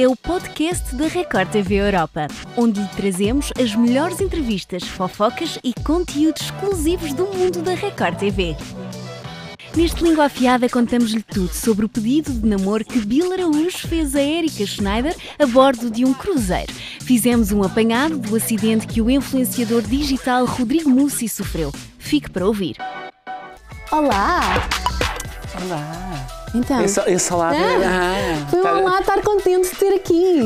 é o podcast da Record TV Europa, onde lhe trazemos as melhores entrevistas, fofocas e conteúdos exclusivos do mundo da Record TV. Neste Língua Afiada contamos-lhe tudo sobre o pedido de namoro que Bill Araújo fez a Erika Schneider a bordo de um cruzeiro. Fizemos um apanhado do acidente que o influenciador digital Rodrigo Mussi sofreu. Fique para ouvir. Olá! Olá! Então, Esse, esse olá. Ah, foi um tá- olá estar contente de ter aqui.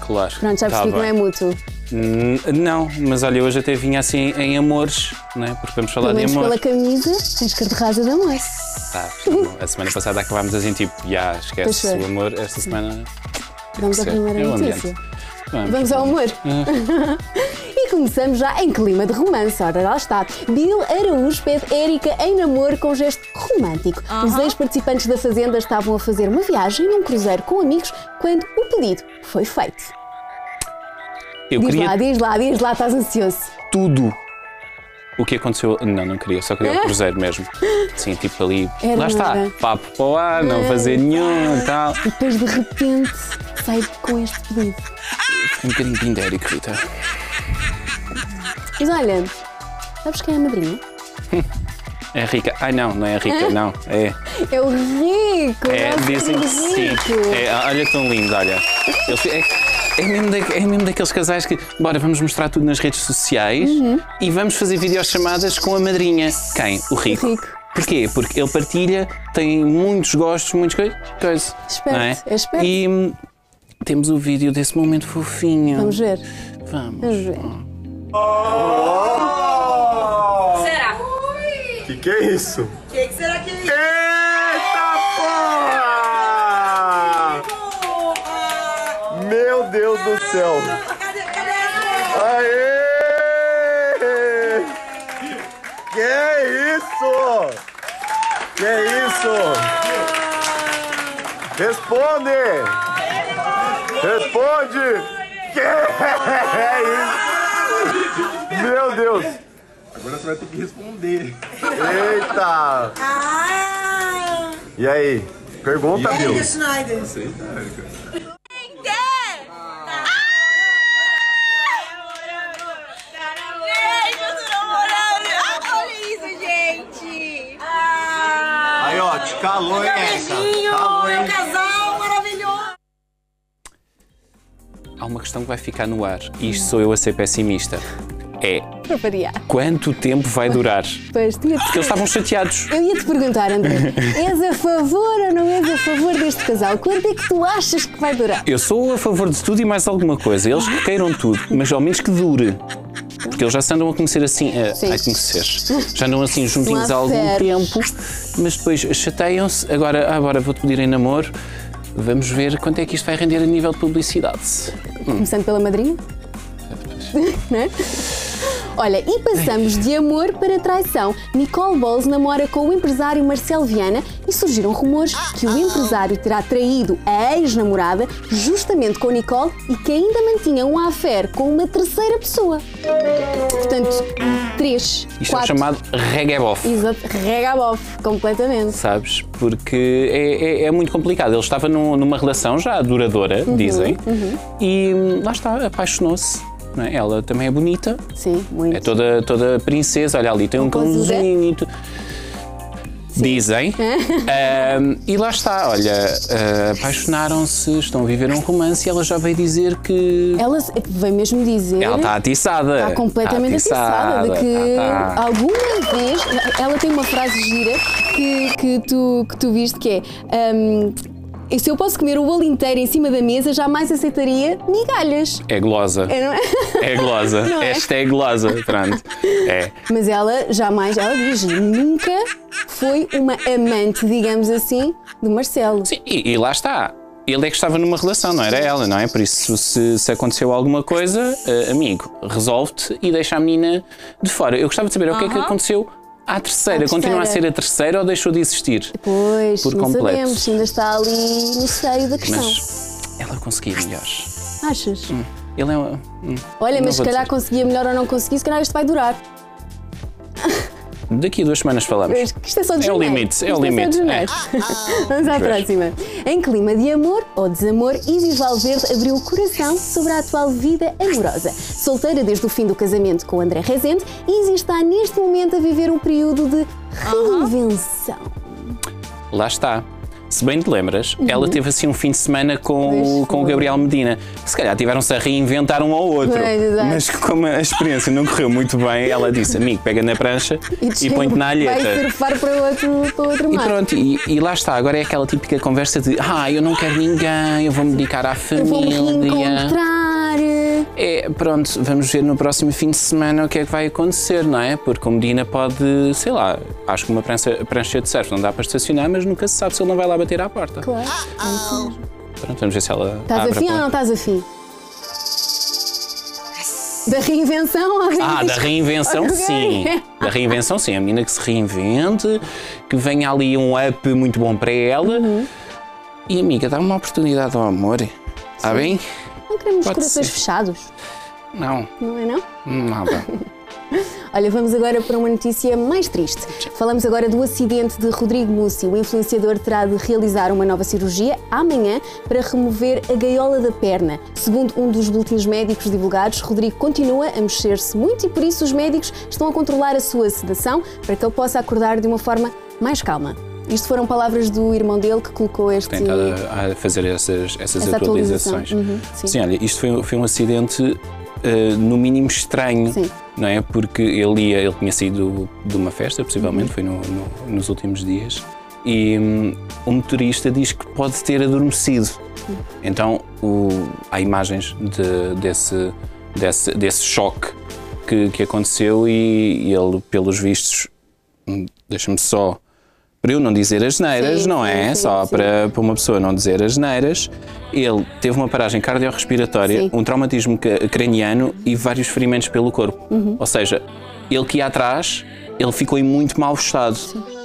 Claro. Pronto, já tá percebi que não é mútuo. Não, mas olha, hoje até vinha assim em amores, né? porque vamos falar de amor. pela camisa, tens cor de de amor. Tá, a semana passada acabámos assim, tipo, já, esquece o amor, esta semana. Vamos à primeira é notícia. Vamos. Vamos ao amor. e começamos já em clima de romance. Ora, lá está. Bill Araújo pede Érica em namoro com gesto romântico. Os ex-participantes da Fazenda estavam a fazer uma viagem num cruzeiro com amigos quando o pedido foi feito. Eu Diz queria lá, diz lá, diz lá, estás ansioso. tudo o que aconteceu. Não, não queria, só queria o cruzeiro mesmo. Sim, tipo ali. Era, lá está, era? papo para o ar, não fazer nenhum e tal. E depois de repente sai com este pedido. Um bocadinho pindérico, Rita. Mas olha, sabes quem é a madrinha? É rica. Ai não, não é rica, não. É. É o Rico! É, nosso dizem que sim. Rico. É, olha tão lindo, olha. É, é, mesmo da- é mesmo daqueles casais que, bora, vamos mostrar tudo nas redes sociais Uhum. e vamos fazer videochamadas com a madrinha. Quem? O Rico. O Rico. Porquê? Porque ele partilha, tem muitos gostos, muitas coisas. coisas Esperto, não é esperto. E hum, temos o vídeo desse momento fofinho. Vamos ver. Vamos. Vamos ver. Será? Que que é isso? O que, que será que é isso? Eita porra! Meu Deus do céu! Cadê, cadê essa? Aê! Que é isso? Que é isso? Responde! Responde! Que é isso? Meu Deus! Agora você vai ter que responder. Eita! Ah! E aí? Pergunta, Bill. Erika Schneider. Sei, tá, Erika. Calou, hein, meu Erika? beijinho, Calou, meu hein? casal Há uma questão que vai ficar no ar e isto sou eu a ser pessimista. É Para variar. quanto tempo vai durar? Pois, tinha Porque eles estavam chateados. Eu ia te perguntar, André, és a favor ou não és a favor deste casal? Quanto é que tu achas que vai durar? Eu sou a favor de tudo e mais alguma coisa. Eles que queiram tudo, mas ao menos que dure. Porque eles já se andam a conhecer assim, a, a conhecer. Já andam assim juntinhos há algum tempo, mas depois chateiam-se. Agora, ah, agora vou-te pedir em namoro. Vamos ver quanto é que isto vai render a nível de publicidade. Começando pela madrinha? É? Olha, e passamos de amor para traição. Nicole Bowles namora com o empresário Marcelo Viana e surgiram rumores que o empresário terá traído a ex-namorada justamente com Nicole e que ainda mantinha um affair com uma terceira pessoa. Portanto, três, Isto quatro... é chamado reggae-boff. Exato, rega bof, completamente. Sabes? Porque é, é- é muito complicado. Ele estava num- numa relação já duradoura, Uhum, dizem, e hum, lá está, apaixonou-se. é? Ela também é bonita, Sim, muito. É toda, toda princesa, olha ali, tem um Composuda. cãozinho. Dizem. Ahm, e lá está, olha, ah, apaixonaram-se, estão a viver um romance e ela já veio dizer que. Ela veio mesmo dizer. Ela está atiçada. Está completamente atiçada de que tá, tá. alguma vez ela tem uma frase gira que, que, tu, que tu viste que é hum, se eu posso comer o bolo inteiro em cima da mesa, jamais aceitaria migalhas. É glosa. É, não é? É glosa. Não é? Esta é glosa. Pronto. É. Mas ela jamais, ela diz, nunca foi uma amante, digamos assim, do Marcelo. Sim, e, e lá está. Ele é que estava numa relação, não era ela, não é? Por isso, se, se aconteceu alguma coisa, eh, amigo, resolve-te e deixa a menina de fora. Eu gostava de saber o que é que aconteceu à terceira. À Continua a ser terceira. a terceira ou deixou de existir? Pois, Por não completo. sabemos, ainda está ali no seio da questão. Mas ela conseguia melhores. Achas? Ele é hum, Olha, mas se calhar dizer. conseguia melhor ou não conseguia, se calhar isto vai durar. Daqui a duas semanas falamos. Mas Isto é só de É o limite, é o Isto limite, janeiro. Vamos à próxima. Em clima de amor ou desamor, Isis Valverde abriu o coração sobre a atual vida amorosa. Solteira desde o fim do casamento com André Rezende, Isis está neste momento a viver um período de reinvenção. Lá está. Se bem te lembras, ela teve assim um fim de semana com, Uhum. O, com o. Gabriel Medina. Se calhar tiveram-se a reinventar um ao outro. Exato. Mas como a experiência não correu muito bem, ela disse: Amigo, pega na prancha e, põe-te na Vai alheta. surfar para outro, para outro E mar. pronto, e, e lá está. Agora é aquela típica conversa de: Ah, eu não quero ninguém, eu vou-me dedicar à Eu vou-me família. reencontrar. É, pronto, vamos ver no próximo fim de semana o que é que vai acontecer, não é? Porque o Medina pode, sei lá, acho que uma prancha, prancha de surf não dá para estacionar, mas nunca se sabe se ele não vai lá bater à porta. Claro. é isso mesmo. Pronto, vamos ver se ela. Estás afim ou não estás afim? Da reinvenção ou Ah, da reinvenção Ok. sim. Da reinvenção sim. A menina que se reinvente, que venha ali um up muito bom para ela. Uhum. E amiga, dá uma oportunidade ao amor. Está bem? Queremos Pode corações ser. fechados, Não, não é não? nada. Olha, vamos agora para uma notícia mais triste. Falamos agora do acidente de Rodrigo Mussi. O influenciador terá de realizar uma nova cirurgia amanhã para remover a gaiola da perna. Segundo um dos boletins médicos divulgados, Rodrigo continua a mexer-se muito e por isso os médicos estão a controlar a sua sedação para que ele possa acordar de uma forma mais calma. Isto foram palavras do irmão dele que colocou este. Tem estado a fazer essas, essas Essa atualizações. Uhum, sim. sim. olha, isto foi, foi um acidente eh, no mínimo estranho, Sim. não é? Porque ele, ia, ele tinha saído de uma festa, possivelmente, Uhum. foi no- no- nos últimos dias, e hum, o motorista diz que pode ter adormecido. Então o- há imagens de- desse, desse, desse choque que, que aconteceu e ele, pelos vistos, hum, deixa-me só para eu não dizer as neiras, Sim, não é? sim, Só sim. Para, para uma pessoa não dizer as neiras. Ele teve uma paragem cardiorrespiratória, um traumatismo craniano e vários ferimentos pelo corpo. Uhum. Ou seja, ele que ia atrás, ele ficou em muito mau estado,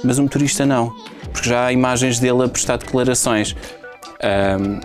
mas o motorista não, porque já há imagens dele a prestar declarações. Ahm,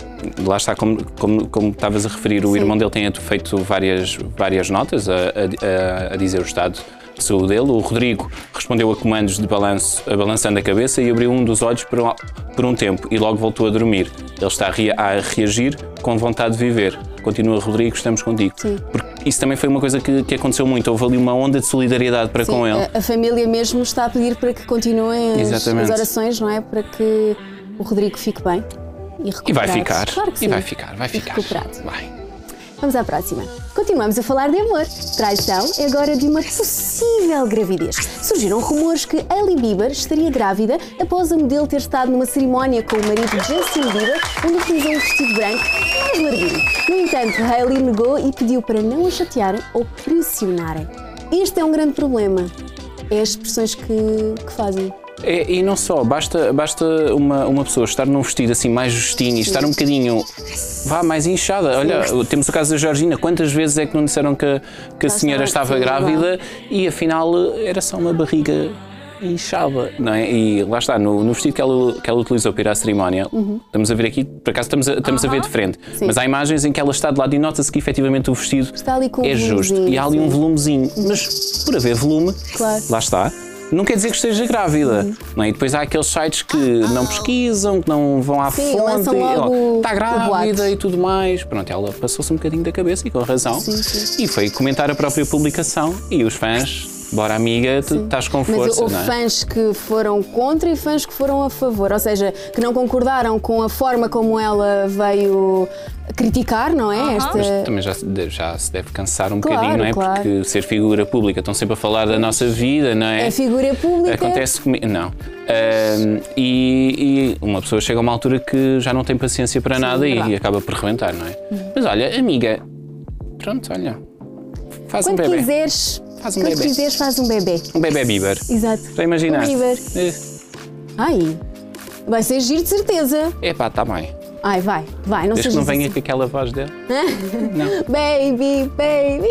lá está, como, como, como estavas a referir, o irmão dele tem feito várias, várias notas a- a- a dizer o estado de saúde dele. O Rodrigo respondeu a comandos de balanço, balançando a cabeça e abriu um dos olhos por um, por um tempo e logo voltou a dormir. Ele está a, rea- a reagir com vontade de viver. Continua, Rodrigo, estamos contigo. Sim. Porque isso também foi uma coisa que, que aconteceu muito. Houve ali uma onda de solidariedade para Sim, com ele. A, a família mesmo está a pedir para que continuem as, as orações, não é? Para que o Rodrigo fique bem e E vai ficar. Claro que e vai ficar, vai ficar. recuperado. Vai. Vamos à próxima. Continuamos a falar de amor. Traição é agora de uma possível gravidez. Surgiram rumores que Hailey Bieber estaria grávida após a modelo ter estado numa cerimónia com o marido Justin Bieber, onde utilizou um vestido branco mais larguinho. No entanto, Hailey negou e pediu para não a chatearem ou pressionarem. Este é um grande problema. É as expressões que, que fazem. É, e não só, basta, basta uma, uma pessoa estar num vestido assim mais justinho e estar um bocadinho vá mais inchada. Olha, temos o caso da Georgina. Quantas vezes é que não disseram que, que a senhora estava grávida e afinal era só uma barriga inchada, não é? E lá está, no, no vestido que ela, que ela utilizou para ir à cerimónia, estamos a ver aqui, por acaso estamos a, estamos a ver de frente, Sim. mas há imagens em que ela está de lado e nota-se que efetivamente o vestido Está ali com um é justo. E há ali um volumezinho, mas por haver volume, Claro. lá está. Não quer dizer que esteja grávida. Não é? E depois há aqueles sites que não pesquisam, que não vão à Sim, fonte. e, está grávida e tudo mais. Pronto, ela passou-se um bocadinho da cabeça e com razão. Sim, sim. E foi comentar a própria publicação e os fãs. Bora, amiga, tu estás com Mas força, houve não é? fãs que foram contra e fãs que foram a favor, ou seja, que não concordaram com a forma como ela veio criticar, não é? Esta... Mas também já, se deve- já se deve cansar um Claro, bocadinho, não é? claro. Porque ser figura pública, estão sempre a falar da nossa vida, não é? É figura pública. Acontece comigo. Não. E, e uma pessoa chega a uma altura que já não tem paciência para nada e. Uhum. acaba por rebentar, não é? Mas olha, amiga, pronto, olha. Faz um Quando bebê. quiseres, Faz um quando bebê. quiseres, faz um bebê. Um bebê Bieber. Exato. Já imaginaste? Um Bieber. É. Ai, vai ser giro de certeza. Epá, tá bem. Ai, vai, vai, não Desde que não venha assim. com aquela voz dele. Baby, baby.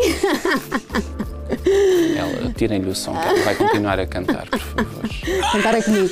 Ela, tirem-lhe o som, que ela vai continuar a cantar, por favor. Cantar comigo.